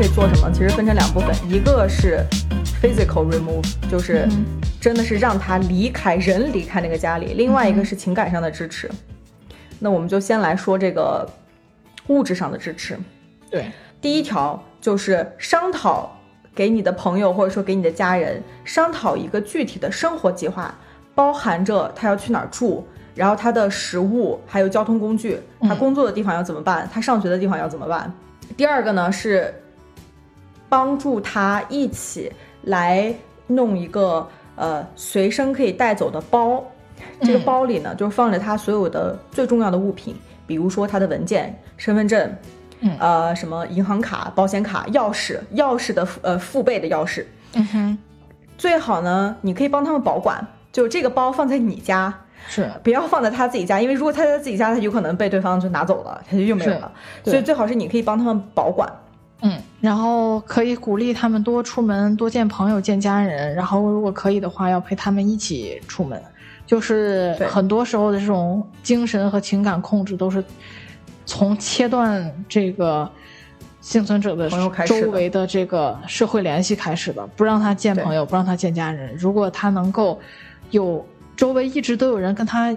可以做什么？其实分成两部分，一个是 physical remove，就是真的是让他离开人离开那个家里；另外一个是情感上的支持。那我们就先来说这个物质上的支持。对，第一条就是商讨给你的朋友或者说给你的家人商讨一个具体的生活计划，包含着他要去哪儿住。然后他的食物，还有交通工具，他工作的地方要怎么办？他上学的地方要怎么办？第二个呢是帮助他一起来弄一个呃随身可以带走的包，这个包里呢就放着他所有的最重要的物品，比如说他的文件、身份证，呃什么银行卡、保险卡、钥匙、钥匙的呃父辈的钥匙，嗯哼，最好呢你可以帮他们保管，就这个包放在你家。是，不要放在他自己家，因为如果他在自己家，他有可能被对方就拿走了，他就又没有了。所以最好是你可以帮他们保管，嗯，然后可以鼓励他们多出门，多见朋友，见家人。然后如果可以的话，要陪他们一起出门。就是很多时候的这种精神和情感控制，都是从切断这个幸存者的周围的这个社会联系开始的，不让他见朋友，不让他见家人。如果他能够有。周围一直都有人跟他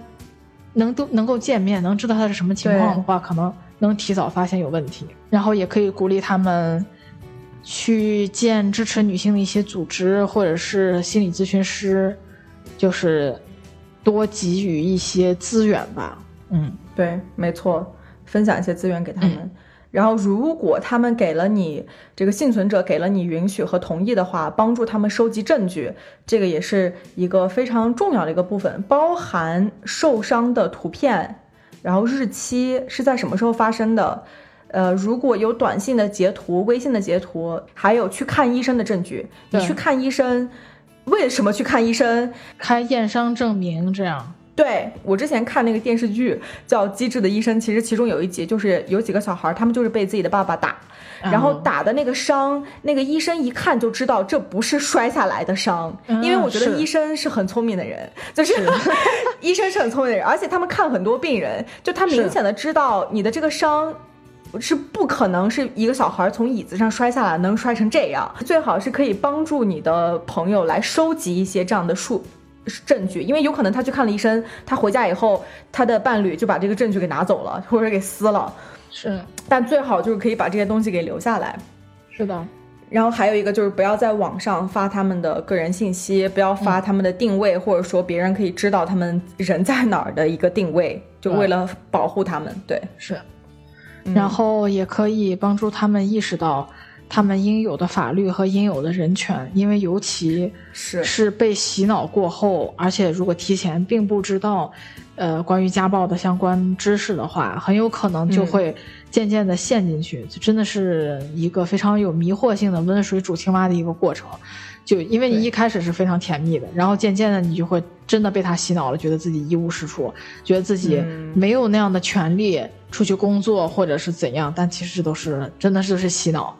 能都能够见面，能知道他是什么情况的话，可能能提早发现有问题。然后也可以鼓励他们去见支持女性的一些组织，或者是心理咨询师，就是多给予一些资源吧。嗯，对，没错，分享一些资源给他们。然后，如果他们给了你这个幸存者给了你允许和同意的话，帮助他们收集证据，这个也是一个非常重要的一个部分，包含受伤的图片，然后日期是在什么时候发生的，呃，如果有短信的截图、微信的截图，还有去看医生的证据。你去看医生，为什么去看医生？开验伤证明这样。对我之前看那个电视剧叫《机智的医生》，其实其中有一集就是有几个小孩，他们就是被自己的爸爸打，然后打的那个伤，那个医生一看就知道这不是摔下来的伤，因为我觉得医生是很聪明的人，就是 医生是很聪明的人，而且他们看很多病人，就他明显的知道你的这个伤是不可能是一个小孩从椅子上摔下来能摔成这样，最好是可以帮助你的朋友来收集一些这样的数。证据，因为有可能他去看了医生，他回家以后，他的伴侣就把这个证据给拿走了，或者给撕了。是，但最好就是可以把这些东西给留下来。是的。然后还有一个就是不要在网上发他们的个人信息，不要发他们的定位，或者说别人可以知道他们人在哪儿的一个定位，就为了保护他们。对，是。然后也可以帮助他们意识到。他们应有的法律和应有的人权，因为尤其是是被洗脑过后，而且如果提前并不知道，呃，关于家暴的相关知识的话，很有可能就会渐渐的陷进去，就真的是一个非常有迷惑性的温水煮青蛙的一个过程。就因为你一开始是非常甜蜜的，然后渐渐的你就会真的被他洗脑了，觉得自己一无是处，觉得自己没有那样的权利出去工作或者是怎样，但其实都是真的就是洗脑。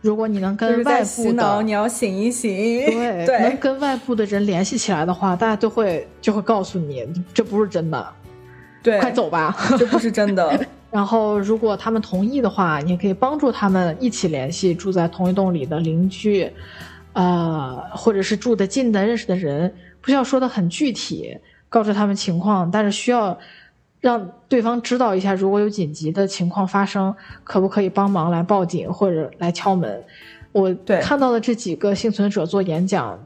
如果你能跟外部的，你要醒一醒，对，能跟外部的人联系起来的话，大家都会就会告诉你，这不是真的，对，快走吧，这不是真的。然后，如果他们同意的话，你也可以帮助他们一起联系住在同一栋里的邻居，呃，或者是住得近的认识的人，不需要说的很具体，告知他们情况，但是需要。让对方知道一下，如果有紧急的情况发生，可不可以帮忙来报警或者来敲门？我看到的这几个幸存者做演讲，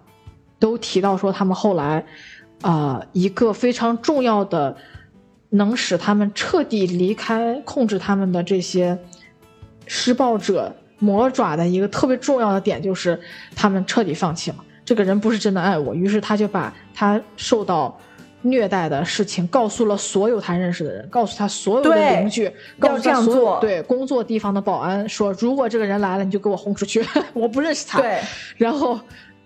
都提到说他们后来，啊，一个非常重要的能使他们彻底离开控制他们的这些施暴者魔爪的一个特别重要的点，就是他们彻底放弃了这个人不是真的爱我，于是他就把他受到。虐待的事情告诉了所有他认识的人，告诉他所有的邻居，告诉他所有对工作地方的保安说，如果这个人来了，你就给我轰出去，我不认识他。对，然后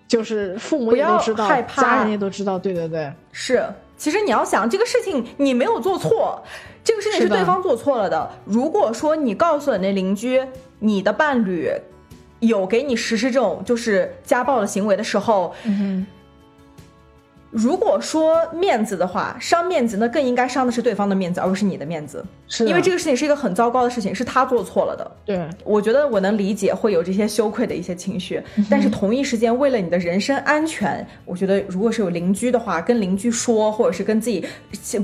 就是父母也都知道，家人也都知道。对对对，是。其实你要想这个事情，你没有做错，这个事情是对方做错了的。如果说你告诉你那邻居，你的伴侣有给你实施这种就是家暴的行为的时候，嗯如果说面子的话，伤面子，那更应该伤的是对方的面子，而不是你的面子。是因为这个事情是一个很糟糕的事情，是他做错了的。对，我觉得我能理解会有这些羞愧的一些情绪，但是同一时间，为了你的人身安全，我觉得如果是有邻居的话，跟邻居说，或者是跟自己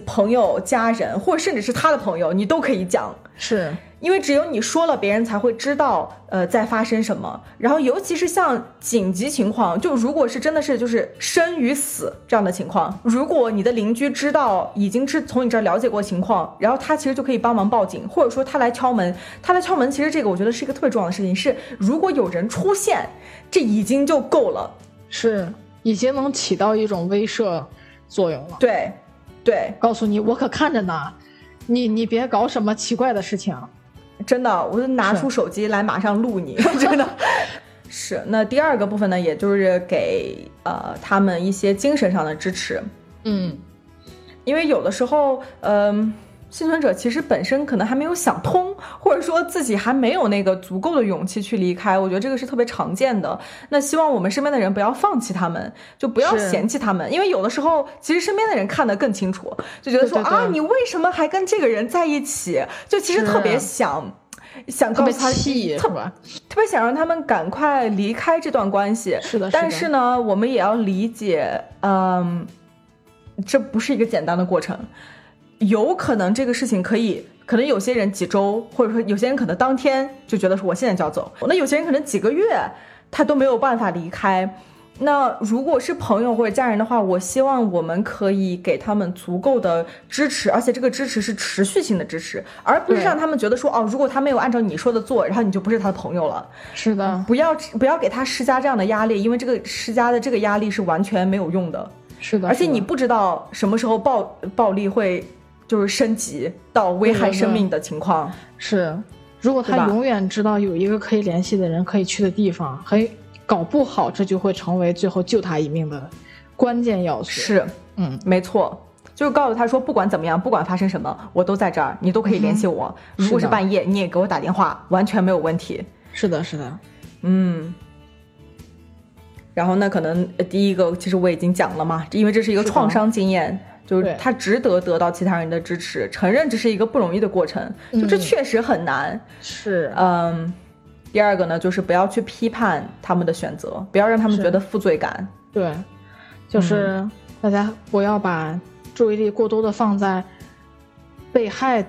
朋友、家人，或者甚至是他的朋友，你都可以讲。是。因为只有你说了，别人才会知道，呃，在发生什么。然后，尤其是像紧急情况，就如果是真的是就是生与死这样的情况，如果你的邻居知道，已经知从你这儿了解过情况，然后他其实就可以帮忙报警，或者说他来敲门，他来敲门，其实这个我觉得是一个特别重要的事情。是如果有人出现，这已经就够了，是已经能起到一种威慑作用了。对，对，告诉你，我可看着呢，你你别搞什么奇怪的事情。真的，我就拿出手机来马上录你，真的是。那第二个部分呢，也就是给呃他们一些精神上的支持。嗯，因为有的时候，嗯，幸存者其实本身可能还没有想通，或者说自己还没有那个足够的勇气去离开。我觉得这个是特别常见的。那希望我们身边的人不要放弃他们，就不要嫌弃他们，因为有的时候其实身边的人看得更清楚，就觉得说啊，你为什么还跟这个人在一起？就其实特别想。想告诉他，特特别想让他们赶快离开这段关系。是的，但是呢，我们也要理解，嗯，这不是一个简单的过程。有可能这个事情可以，可能有些人几周，或者说有些人可能当天就觉得说我现在就要走。那有些人可能几个月，他都没有办法离开。那如果是朋友或者家人的话，我希望我们可以给他们足够的支持，而且这个支持是持续性的支持，而不是让他们觉得说哦，如果他没有按照你说的做，然后你就不是他的朋友了。是的，不要不要给他施加这样的压力，因为这个施加的这个压力是完全没有用的。是的，而且你不知道什么时候暴暴力会就是升级到危害生命的情况。是，如果他永远知道有一个可以联系的人可以去的地方，以。搞不好，这就会成为最后救他一命的关键要素。是，嗯，没错，就是告诉他说，不管怎么样，不管发生什么，我都在这儿，你都可以联系我。如果是半夜，你也给我打电话，完全没有问题。是的，是的，嗯。然后那可能第一个，其实我已经讲了嘛，因为这是一个创伤经验，就是他值得得到其他人的支持，承认这是一个不容易的过程，就这确实很难。是，嗯。第二个呢，就是不要去批判他们的选择，不要让他们觉得负罪感。对，就是大家不要把注意力过多的放在被害、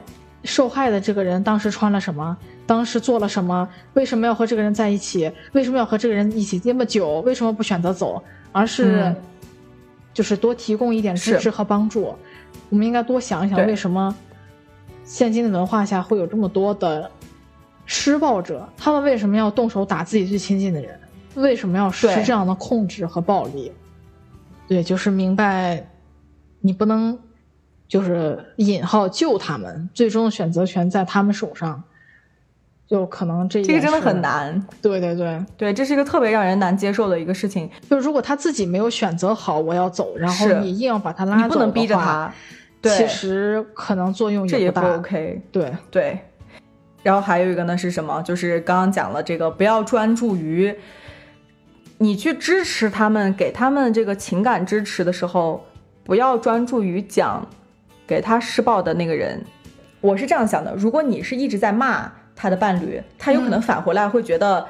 受害的这个人当时穿了什么，当时做了什么，为什么要和这个人在一起，为什么要和这个人一起这么久，为什么不选择走，而是就是多提供一点支持和帮助。我们应该多想一想，为什么现今的文化下会有这么多的。施暴者，他们为什么要动手打自己最亲近的人？为什么要实施这样的控制和暴力？对，就是明白，你不能，就是引号救他们，最终的选择权在他们手上，就可能这这个真的很难。对对对对，这是一个特别让人难接受的一个事情。就如果他自己没有选择好我要走，然后你硬要把他拉走，不能逼着他，其实可能作用也不大。OK，对对。然后还有一个呢是什么？就是刚刚讲了这个，不要专注于你去支持他们，给他们这个情感支持的时候，不要专注于讲给他施暴的那个人。我是这样想的：如果你是一直在骂他的伴侣，他有可能返回来会觉得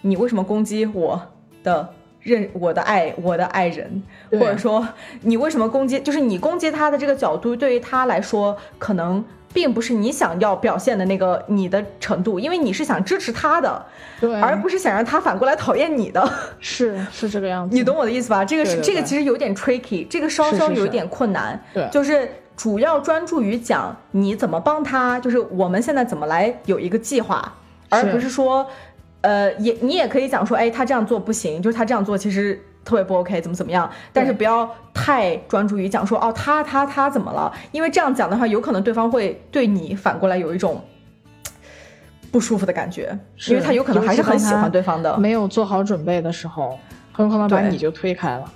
你为什么攻击我的认我的爱我的爱人，或者说你为什么攻击？就是你攻击他的这个角度，对于他来说可能。并不是你想要表现的那个你的程度，因为你是想支持他的，对，而不是想让他反过来讨厌你的，是是这个样子，你懂我的意思吧？这个是这个其实有点 tricky，这个稍稍有一点困难，对，就是主要专注于讲你怎么帮他，就是我们现在怎么来有一个计划，而不是说，呃，也你也可以讲说，哎，他这样做不行，就是他这样做其实。特别不 OK，怎么怎么样？但是不要太专注于讲说哦，他他他怎么了？因为这样讲的话，有可能对方会对你反过来有一种不舒服的感觉，因为他有可能还是很喜欢对方的。没有做好准备的时候，很有可能把你就推开了，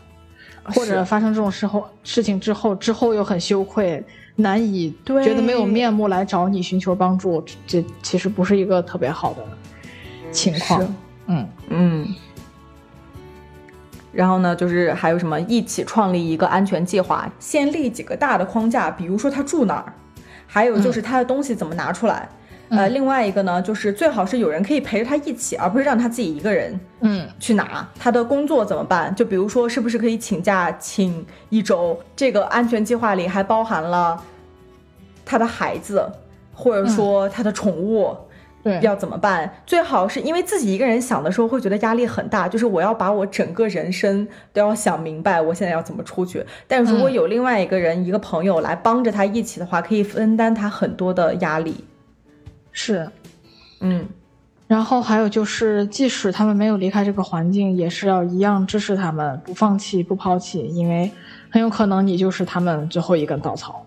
或者发生这种事后事情之后，之后又很羞愧，难以觉得没有面目来找你寻求帮助，这其实不是一个特别好的情况。嗯嗯。然后呢，就是还有什么一起创立一个安全计划，先立几个大的框架，比如说他住哪儿，还有就是他的东西怎么拿出来。呃，另外一个呢，就是最好是有人可以陪着他一起，而不是让他自己一个人，嗯，去拿。他的工作怎么办？就比如说，是不是可以请假请一周？这个安全计划里还包含了他的孩子，或者说他的宠物，对，要怎么办？最好是因为自己一个人想的时候会觉得压力很大，就是我要把我整个人生都要想明白，我现在要怎么出去。但如果有另外一个人，一个朋友来帮着他一起的话，可以分担他很多的压力。是，嗯，然后还有就是，即使他们没有离开这个环境，也是要一样支持他们，不放弃，不抛弃，因为很有可能你就是他们最后一根稻草，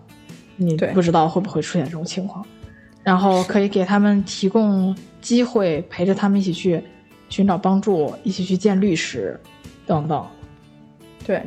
你不知道会不会出现这种情况。然后可以给他们提供机会，陪着他们一起去寻找帮助，一起去见律师，等等。对。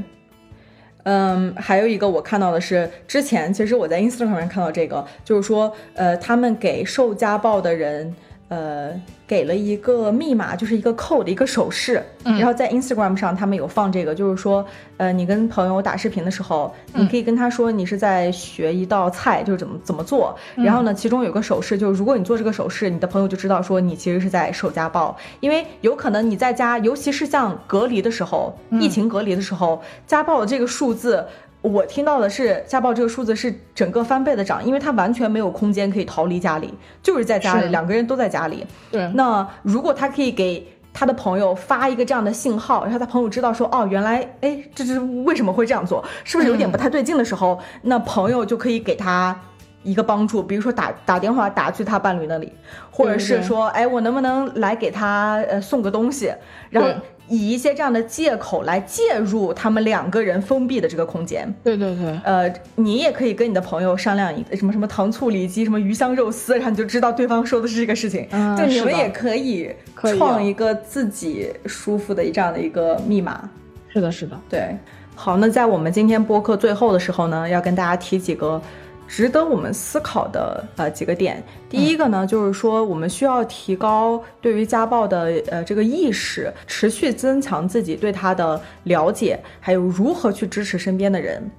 嗯，还有一个我看到的是，之前其实我在 Instagram 上看到这个，就是说，呃，他们给受家暴的人。呃，给了一个密码，就是一个 code，一个手势。然后在 Instagram 上，他们有放这个，就是说，呃，你跟朋友打视频的时候，你可以跟他说你是在学一道菜，就是怎么怎么做。然后呢，其中有个手势，就是如果你做这个手势，你的朋友就知道说你其实是在受家暴，因为有可能你在家，尤其是像隔离的时候，疫情隔离的时候，家暴的这个数字。我听到的是家暴这个数字是整个翻倍的涨，因为他完全没有空间可以逃离家里，就是在家里，两个人都在家里。对，那如果他可以给他的朋友发一个这样的信号，然后他朋友知道说，哦，原来，哎，这是为什么会这样做，是不是有点不太对劲的时候，那朋友就可以给他一个帮助，比如说打打电话打去他伴侣那里，或者是说，哎，我能不能来给他呃送个东西，然后。以一些这样的借口来介入他们两个人封闭的这个空间。对对对，呃，你也可以跟你的朋友商量一个什么什么糖醋里脊，什么鱼香肉丝，然后你就知道对方说的是这个事情。嗯，就你们也可以创一个自己舒服的这样的一个密码。是的，是的，对。好，那在我们今天播客最后的时候呢，要跟大家提几个。值得我们思考的呃几个点，第一个呢，就是说我们需要提高对于家暴的呃这个意识，持续增强自己对他的了解，还有如何去支持身边的人。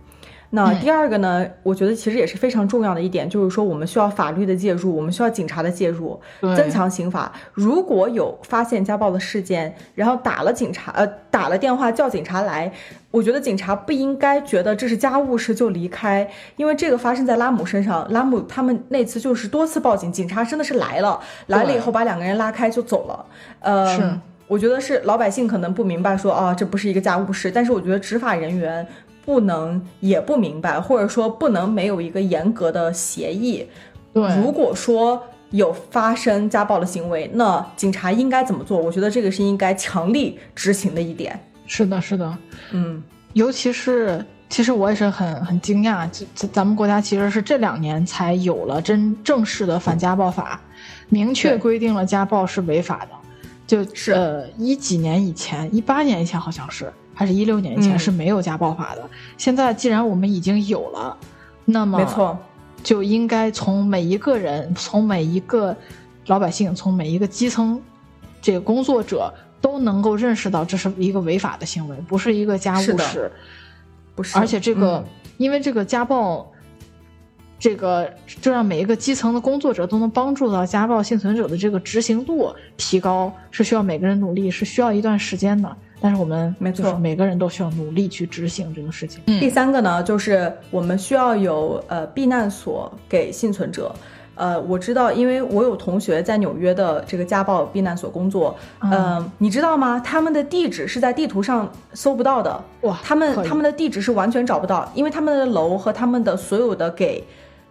那第二个呢？我觉得其实也是非常重要的一点，就是说我们需要法律的介入，我们需要警察的介入，增强刑法。如果有发现家暴的事件，然后打了警察，呃，打了电话叫警察来，我觉得警察不应该觉得这是家务事就离开，因为这个发生在拉姆身上，拉姆他们那次就是多次报警，警察真的是来了，来了以后把两个人拉开就走了。呃，是，我觉得是老百姓可能不明白说啊，这不是一个家务事，但是我觉得执法人员。不能也不明白，或者说不能没有一个严格的协议。对，如果说有发生家暴的行为，那警察应该怎么做？我觉得这个是应该强力执行的一点。是的，是的，嗯，尤其是其实我也是很很惊讶，咱咱们国家其实是这两年才有了真正式的反家暴法，明确规定了家暴是违法的。就是呃一几年以前，一八年以前好像是。还是一六年以前是没有家暴法的。现在既然我们已经有了，那么没错，就应该从每一个人，从每一个老百姓，从每一个基层这个工作者都能够认识到这是一个违法的行为，不是一个家务事，不是。而且这个，因为这个家暴，这个就让每一个基层的工作者都能帮助到家暴幸存者的这个执行度提高，是需要每个人努力，是需要一段时间的。但是我们没错，每个人都需要努力去执行这个事情。第三个呢，就是我们需要有呃避难所给幸存者。呃，我知道，因为我有同学在纽约的这个家暴避难所工作。嗯，你知道吗？他们的地址是在地图上搜不到的。哇，他们他们的地址是完全找不到，因为他们的楼和他们的所有的给。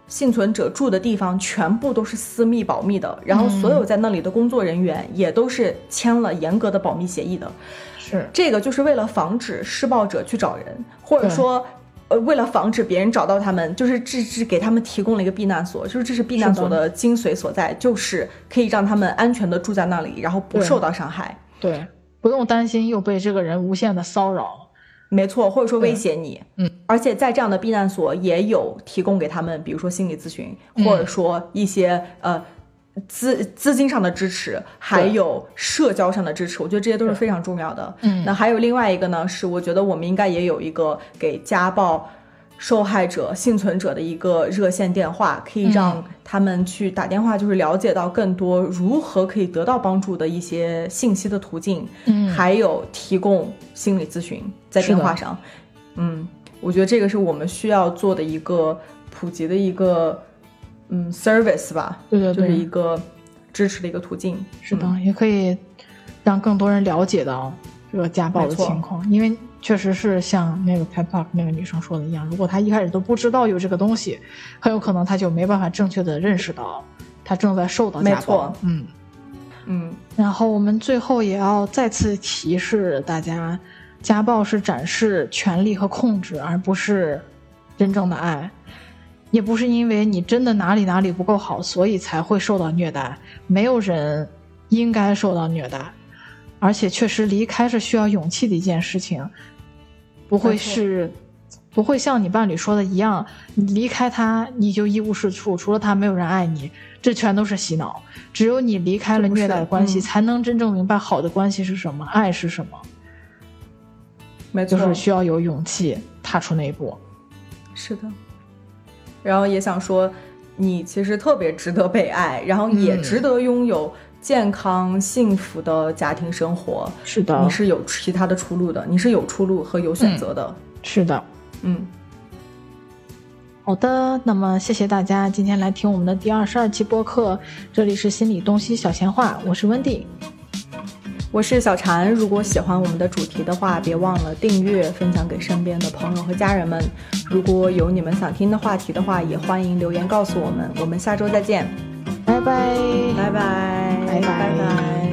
幸存者住的地方全部都是私密保密的，然后所有在那里的工作人员也都是签了严格的保密协议的。是这个就是为了防止施暴者去找人，或者说，呃，为了防止别人找到他们，就是这是给他们提供了一个避难所，就是这是避难所的精髓所在，就是可以让他们安全的住在那里，然后不受到伤害。对，不用担心又被这个人无限的骚扰。没错，或者说威胁你，嗯，而且在这样的避难所也有提供给他们，比如说心理咨询，或者说一些呃资资金上的支持，还有社交上的支持，我觉得这些都是非常重要的。嗯。那还有另外一个呢，是我觉得我们应该也有一个给家暴受害者、幸存者的一个热线电话，可以让他们去打电话，就是了解到更多如何可以得到帮助的一些信息的途径。嗯还有提供心理咨询在电话上。嗯，我觉得这个是我们需要做的一个普及的一个嗯 service 吧，对对对，就是一个支持的一个途径。是的，嗯也可以让更多人了解到这个家暴的情况，因为确实是像那个 Pep Talk 那个女生说的一样，如果她一开始都不知道有这个东西，很有可能她就没办法正确的认识到她正在受到家暴。没错嗯。嗯，然后我们最后也要再次提示大家，家暴是展示权力和控制，而不是真正的爱，也不是因为你真的哪里哪里不够好，所以才会受到虐待。没有人应该受到虐待，而且确实离开是需要勇气的一件事情，不会是。不会像你伴侣说的一样，你离开他你就一无是处，除了他没有人爱你，这全都是洗脑。只有你离开了虐待的关系，嗯才能真正明白好的关系是什么，爱是什么。没错，就是需要有勇气踏出那一步。是的。然后也想说，你其实特别值得被爱，然后也嗯值得拥有健康幸福的家庭生活。是的你是有其他的出路的，你是有出路和有选择的。是的。嗯好的，那么谢谢大家今天来听我们的第二十二期播客，这里是心理东西小闲话，我是温蒂。我是小婵，如果喜欢我们的主题的话，别忘了订阅、分享给身边的朋友和家人们。如果有你们想听的话题的话，也欢迎留言告诉我们。我们下周再见，拜拜，拜拜，拜拜。拜拜